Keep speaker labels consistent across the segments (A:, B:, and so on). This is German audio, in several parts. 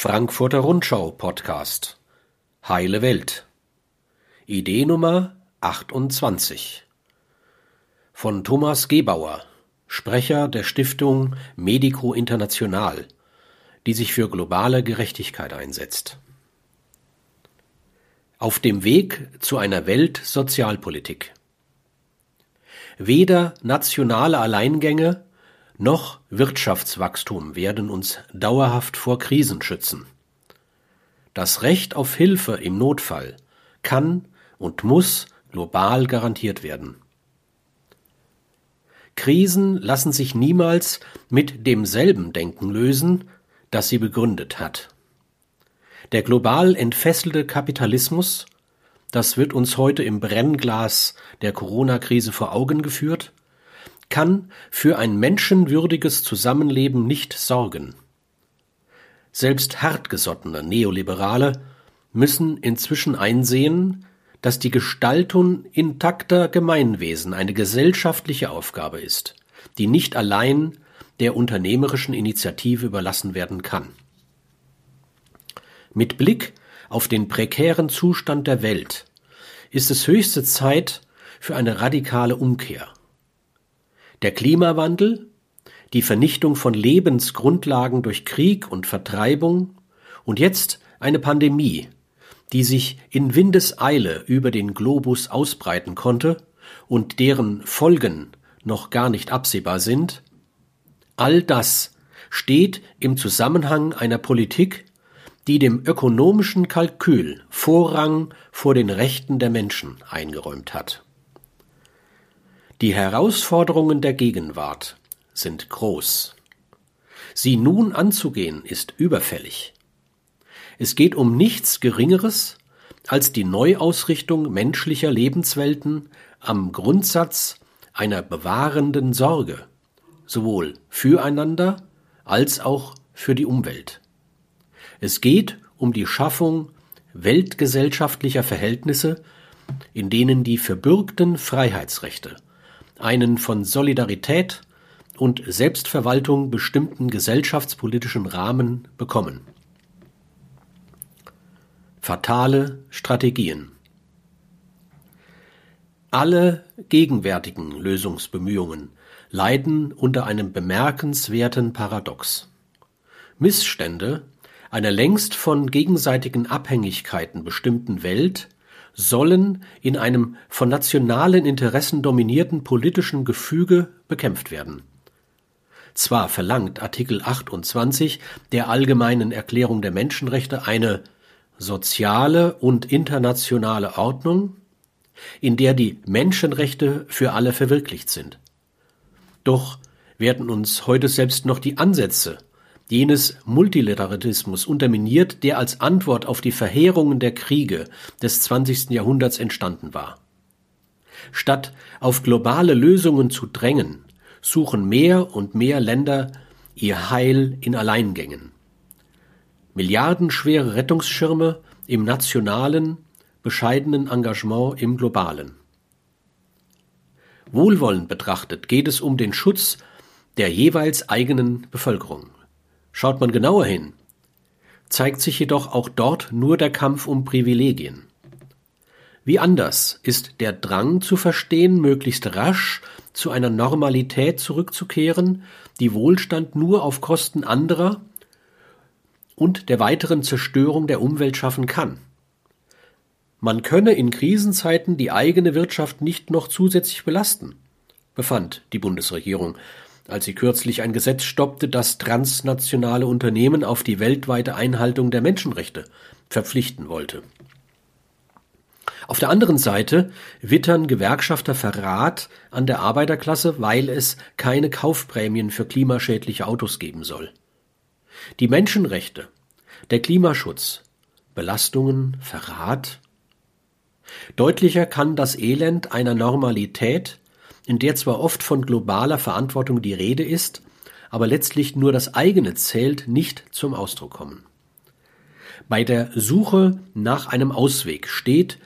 A: Frankfurter Rundschau Podcast Heile Welt Idee Nummer 28 von Thomas Gebauer, Sprecher der Stiftung Medico International, die sich für globale Gerechtigkeit einsetzt. Auf dem Weg zu einer Weltsozialpolitik. Weder nationale Alleingänge noch Wirtschaftswachstum werden uns dauerhaft vor Krisen schützen. Das Recht auf Hilfe im Notfall kann und muss global garantiert werden. Krisen lassen sich niemals mit demselben Denken lösen, das sie begründet hat. Der global entfesselte Kapitalismus, das wird uns heute im Brennglas der Corona-Krise vor Augen geführt, kann für ein menschenwürdiges Zusammenleben nicht sorgen. Selbst hartgesottene Neoliberale müssen inzwischen einsehen, dass die Gestaltung intakter Gemeinwesen eine gesellschaftliche Aufgabe ist, die nicht allein der unternehmerischen Initiative überlassen werden kann. Mit Blick auf den prekären Zustand der Welt ist es höchste Zeit für eine radikale Umkehr. Der Klimawandel, die Vernichtung von Lebensgrundlagen durch Krieg und Vertreibung und jetzt eine Pandemie, die sich in Windeseile über den Globus ausbreiten konnte und deren Folgen noch gar nicht absehbar sind, all das steht im Zusammenhang einer Politik, die dem ökonomischen Kalkül Vorrang vor den Rechten der Menschen eingeräumt hat. Die Herausforderungen der Gegenwart sind groß. Sie nun anzugehen ist überfällig. Es geht um nichts Geringeres als die Neuausrichtung menschlicher Lebenswelten am Grundsatz einer bewahrenden Sorge, sowohl füreinander als auch für die Umwelt. Es geht um die Schaffung weltgesellschaftlicher Verhältnisse, in denen die verbürgten Freiheitsrechte einen von Solidarität und Selbstverwaltung bestimmten gesellschaftspolitischen Rahmen bekommen. Fatale Strategien Alle gegenwärtigen Lösungsbemühungen leiden unter einem bemerkenswerten Paradox. Missstände einer längst von gegenseitigen Abhängigkeiten bestimmten Welt sollen in einem von nationalen Interessen dominierten politischen Gefüge bekämpft werden. Zwar verlangt Artikel 28 der Allgemeinen Erklärung der Menschenrechte eine soziale und internationale Ordnung, in der die Menschenrechte für alle verwirklicht sind. Doch werden uns heute selbst noch die Ansätze jenes Multilateralismus unterminiert, der als Antwort auf die Verheerungen der Kriege des 20. Jahrhunderts entstanden war. Statt auf globale Lösungen zu drängen, suchen mehr und mehr Länder ihr Heil in Alleingängen. Milliardenschwere Rettungsschirme im nationalen, bescheidenen Engagement im globalen. Wohlwollend betrachtet geht es um den Schutz der jeweils eigenen Bevölkerung. Schaut man genauer hin, zeigt sich jedoch auch dort nur der Kampf um Privilegien. Wie anders ist der Drang zu verstehen, möglichst rasch zu einer Normalität zurückzukehren, die Wohlstand nur auf Kosten anderer und der weiteren Zerstörung der Umwelt schaffen kann. Man könne in Krisenzeiten die eigene Wirtschaft nicht noch zusätzlich belasten, befand die Bundesregierung als sie kürzlich ein Gesetz stoppte, das transnationale Unternehmen auf die weltweite Einhaltung der Menschenrechte verpflichten wollte. Auf der anderen Seite wittern Gewerkschafter Verrat an der Arbeiterklasse, weil es keine Kaufprämien für klimaschädliche Autos geben soll. Die Menschenrechte, der Klimaschutz, Belastungen, Verrat. Deutlicher kann das Elend einer Normalität, in der zwar oft von globaler Verantwortung die Rede ist, aber letztlich nur das eigene zählt, nicht zum Ausdruck kommen. Bei der Suche nach einem Ausweg steht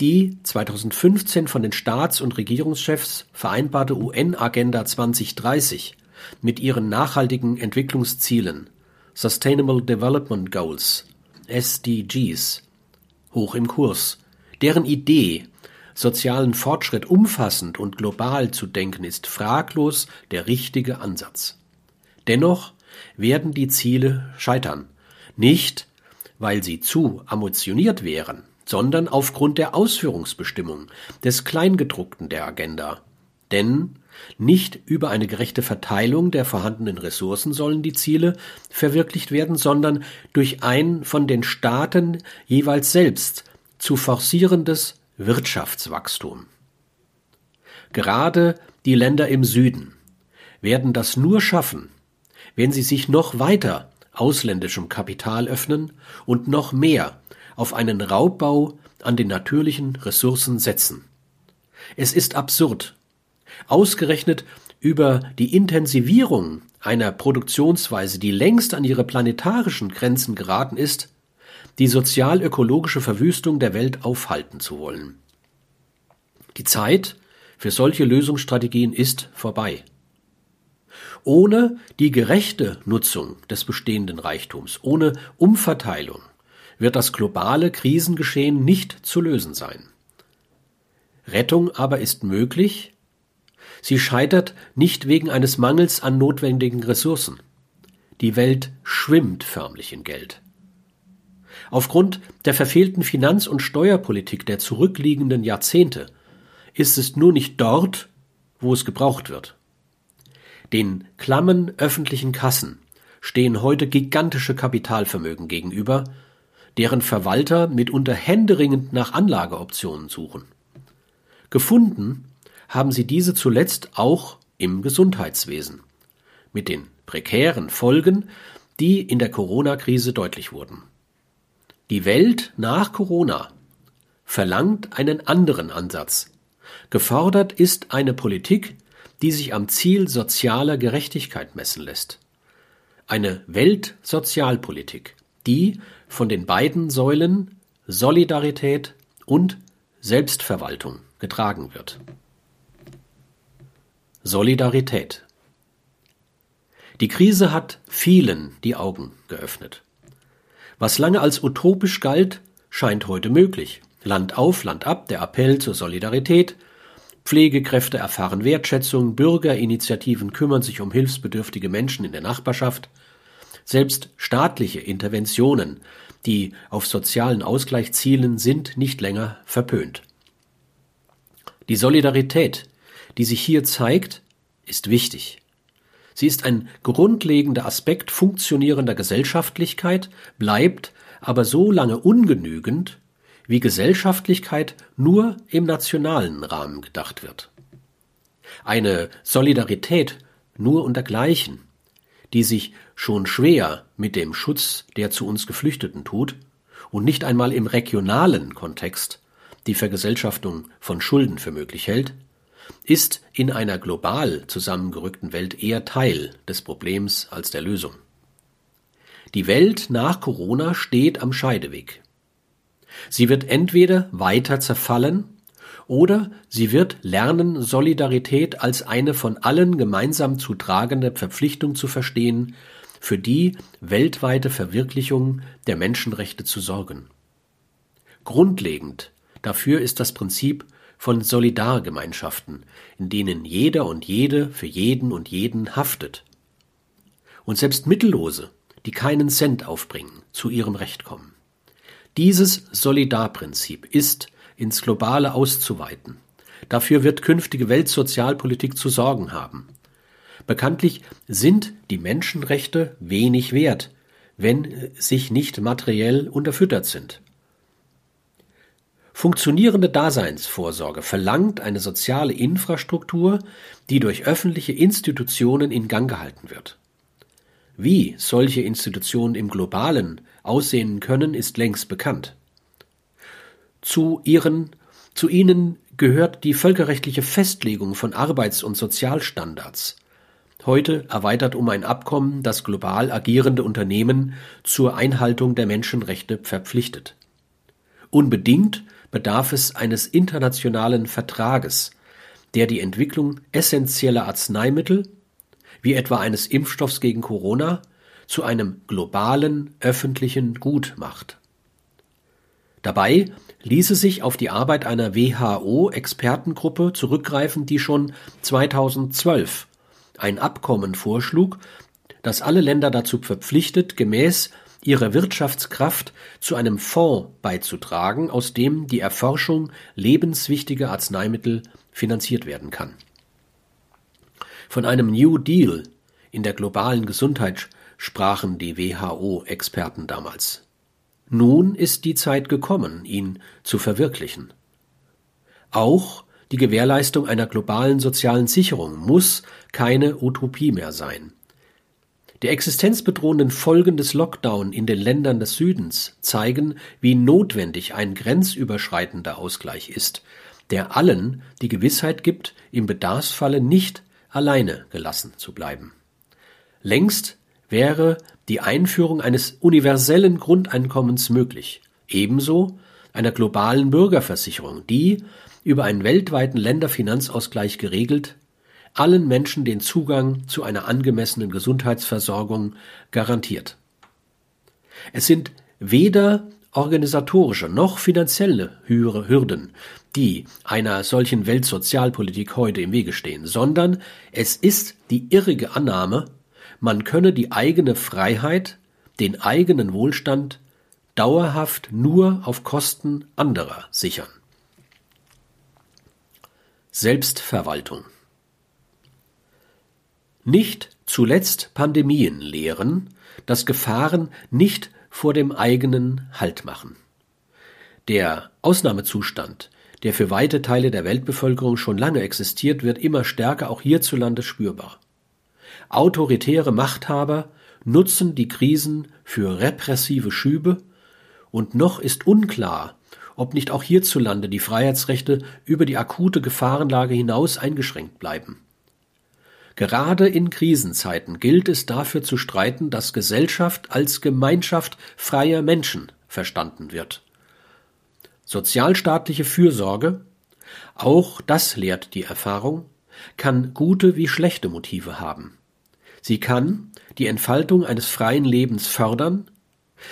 A: die 2015 von den Staats- und Regierungschefs vereinbarte UN-Agenda 2030 mit ihren nachhaltigen Entwicklungszielen Sustainable Development Goals SDGs hoch im Kurs. Deren Idee, sozialen Fortschritt umfassend und global zu denken, ist fraglos der richtige Ansatz. Dennoch werden die Ziele scheitern. Nicht, weil sie zu ambitioniert wären, sondern aufgrund der Ausführungsbestimmung des Kleingedruckten der Agenda. Denn nicht über eine gerechte Verteilung der vorhandenen Ressourcen sollen die Ziele verwirklicht werden, sondern durch ein von den Staaten jeweils selbst zu forcierendes Wirtschaftswachstum. Gerade die Länder im Süden werden das nur schaffen, wenn sie sich noch weiter ausländischem Kapital öffnen und noch mehr auf einen Raubbau an den natürlichen Ressourcen setzen. Es ist absurd, ausgerechnet über die Intensivierung einer Produktionsweise, die längst an ihre planetarischen Grenzen geraten ist, die sozial-ökologische Verwüstung der Welt aufhalten zu wollen. Die Zeit für solche Lösungsstrategien ist vorbei. Ohne die gerechte Nutzung des bestehenden Reichtums, ohne Umverteilung, wird das globale Krisengeschehen nicht zu lösen sein. Rettung aber ist möglich, sie scheitert nicht wegen eines Mangels an notwendigen Ressourcen. Die Welt schwimmt förmlich in Geld. Aufgrund der verfehlten Finanz- und Steuerpolitik der zurückliegenden Jahrzehnte ist es nur nicht dort, wo es gebraucht wird. Den klammen öffentlichen Kassen stehen heute gigantische Kapitalvermögen gegenüber, deren Verwalter mitunter händeringend nach Anlageoptionen suchen. Gefunden haben sie diese zuletzt auch im Gesundheitswesen, mit den prekären Folgen, die in der Corona-Krise deutlich wurden. Die Welt nach Corona verlangt einen anderen Ansatz. Gefordert ist eine Politik, die sich am Ziel sozialer Gerechtigkeit messen lässt. Eine Weltsozialpolitik, die von den beiden Säulen Solidarität und Selbstverwaltung getragen wird. Solidarität Die Krise hat vielen die Augen geöffnet. Was lange als utopisch galt, scheint heute möglich. Land auf, Land ab, der Appell zur Solidarität, Pflegekräfte erfahren Wertschätzung, Bürgerinitiativen kümmern sich um hilfsbedürftige Menschen in der Nachbarschaft, selbst staatliche Interventionen, die auf sozialen Ausgleich zielen, sind nicht länger verpönt. Die Solidarität, die sich hier zeigt, ist wichtig. Sie ist ein grundlegender Aspekt funktionierender Gesellschaftlichkeit, bleibt aber so lange ungenügend, wie Gesellschaftlichkeit nur im nationalen Rahmen gedacht wird. Eine Solidarität nur untergleichen, die sich schon schwer mit dem Schutz der zu uns Geflüchteten tut und nicht einmal im regionalen Kontext die Vergesellschaftung von Schulden für möglich hält, ist in einer global zusammengerückten Welt eher Teil des Problems als der Lösung. Die Welt nach Corona steht am Scheideweg. Sie wird entweder weiter zerfallen oder sie wird lernen, Solidarität als eine von allen gemeinsam zu tragende Verpflichtung zu verstehen, für die weltweite Verwirklichung der Menschenrechte zu sorgen. Grundlegend dafür ist das Prinzip von Solidargemeinschaften, in denen jeder und jede für jeden und jeden haftet. Und selbst Mittellose, die keinen Cent aufbringen, zu ihrem Recht kommen. Dieses Solidarprinzip ist ins Globale auszuweiten. Dafür wird künftige Weltsozialpolitik zu sorgen haben. Bekanntlich sind die Menschenrechte wenig wert, wenn sich nicht materiell unterfüttert sind. Funktionierende Daseinsvorsorge verlangt eine soziale Infrastruktur, die durch öffentliche Institutionen in Gang gehalten wird. Wie solche Institutionen im globalen aussehen können, ist längst bekannt. Zu, ihren, zu ihnen gehört die völkerrechtliche Festlegung von Arbeits- und Sozialstandards, heute erweitert um ein Abkommen, das global agierende Unternehmen zur Einhaltung der Menschenrechte verpflichtet. Unbedingt bedarf es eines internationalen Vertrages, der die Entwicklung essentieller Arzneimittel, wie etwa eines Impfstoffs gegen Corona, zu einem globalen öffentlichen Gut macht. Dabei ließe sich auf die Arbeit einer WHO-Expertengruppe zurückgreifen, die schon 2012 ein Abkommen vorschlug, das alle Länder dazu verpflichtet, gemäß ihrer Wirtschaftskraft zu einem Fonds beizutragen, aus dem die Erforschung lebenswichtiger Arzneimittel finanziert werden kann. Von einem New Deal in der globalen Gesundheit sprachen die WHO-Experten damals. Nun ist die Zeit gekommen, ihn zu verwirklichen. Auch die Gewährleistung einer globalen sozialen Sicherung muss keine Utopie mehr sein. Die existenzbedrohenden Folgen des Lockdown in den Ländern des Südens zeigen, wie notwendig ein grenzüberschreitender Ausgleich ist, der allen die Gewissheit gibt, im Bedarfsfalle nicht alleine gelassen zu bleiben. Längst wäre die Einführung eines universellen Grundeinkommens möglich, ebenso einer globalen Bürgerversicherung, die, über einen weltweiten Länderfinanzausgleich geregelt, allen Menschen den Zugang zu einer angemessenen Gesundheitsversorgung garantiert. Es sind weder organisatorische noch finanzielle Hürden, die einer solchen Weltsozialpolitik heute im Wege stehen, sondern es ist die irrige Annahme, man könne die eigene Freiheit, den eigenen Wohlstand dauerhaft nur auf Kosten anderer sichern. Selbstverwaltung Nicht zuletzt Pandemien lehren, dass Gefahren nicht vor dem eigenen Halt machen. Der Ausnahmezustand, der für weite Teile der Weltbevölkerung schon lange existiert, wird immer stärker auch hierzulande spürbar. Autoritäre Machthaber nutzen die Krisen für repressive Schübe, und noch ist unklar, ob nicht auch hierzulande die Freiheitsrechte über die akute Gefahrenlage hinaus eingeschränkt bleiben. Gerade in Krisenzeiten gilt es dafür zu streiten, dass Gesellschaft als Gemeinschaft freier Menschen verstanden wird. Sozialstaatliche Fürsorge, auch das lehrt die Erfahrung, kann gute wie schlechte Motive haben. Sie kann die Entfaltung eines freien Lebens fördern,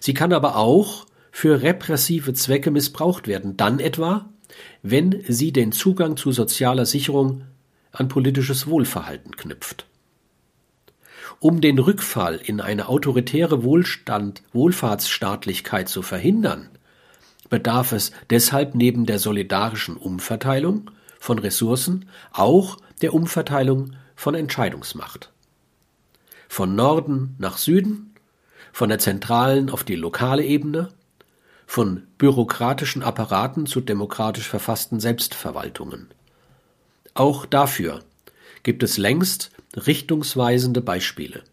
A: sie kann aber auch für repressive Zwecke missbraucht werden, dann etwa, wenn sie den Zugang zu sozialer Sicherung an politisches Wohlverhalten knüpft. Um den Rückfall in eine autoritäre Wohlstand, Wohlfahrtsstaatlichkeit zu verhindern, bedarf es deshalb neben der solidarischen Umverteilung von Ressourcen auch der Umverteilung von Entscheidungsmacht. Von Norden nach Süden, von der zentralen auf die lokale Ebene, von bürokratischen Apparaten zu demokratisch verfassten Selbstverwaltungen. Auch dafür gibt es längst richtungsweisende Beispiele.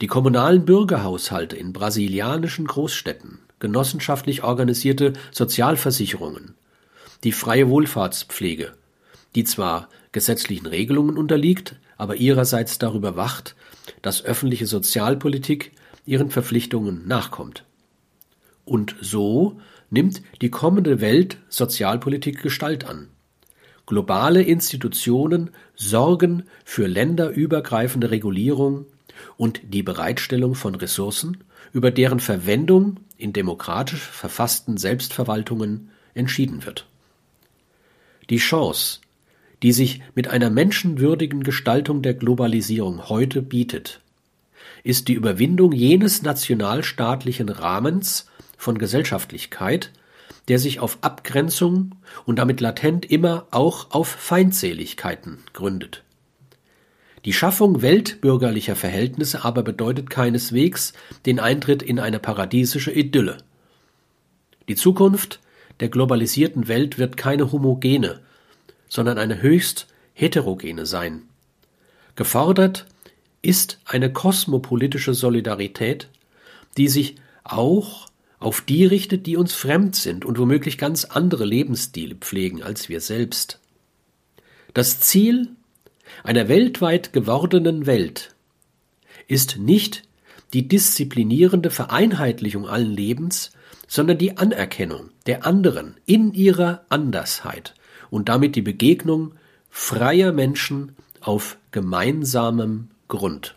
A: Die kommunalen Bürgerhaushalte in brasilianischen Großstädten, genossenschaftlich organisierte Sozialversicherungen, die freie Wohlfahrtspflege, die zwar gesetzlichen Regelungen unterliegt, aber ihrerseits darüber wacht, dass öffentliche Sozialpolitik ihren Verpflichtungen nachkommt. Und so nimmt die kommende Welt Sozialpolitik Gestalt an. Globale Institutionen sorgen für länderübergreifende Regulierung und die Bereitstellung von Ressourcen, über deren Verwendung in demokratisch verfassten Selbstverwaltungen entschieden wird. Die Chance, die sich mit einer menschenwürdigen Gestaltung der Globalisierung heute bietet, ist die Überwindung jenes nationalstaatlichen Rahmens von Gesellschaftlichkeit, der sich auf Abgrenzung und damit latent immer auch auf Feindseligkeiten gründet. Die Schaffung weltbürgerlicher Verhältnisse aber bedeutet keineswegs den Eintritt in eine paradiesische Idylle. Die Zukunft der globalisierten Welt wird keine homogene, sondern eine höchst heterogene sein. Gefordert ist eine kosmopolitische Solidarität, die sich auch auf die richtet, die uns fremd sind und womöglich ganz andere Lebensstile pflegen als wir selbst. Das Ziel einer weltweit gewordenen Welt ist nicht die disziplinierende Vereinheitlichung allen Lebens, sondern die Anerkennung der anderen in ihrer Andersheit und damit die Begegnung freier Menschen auf gemeinsamem Grund.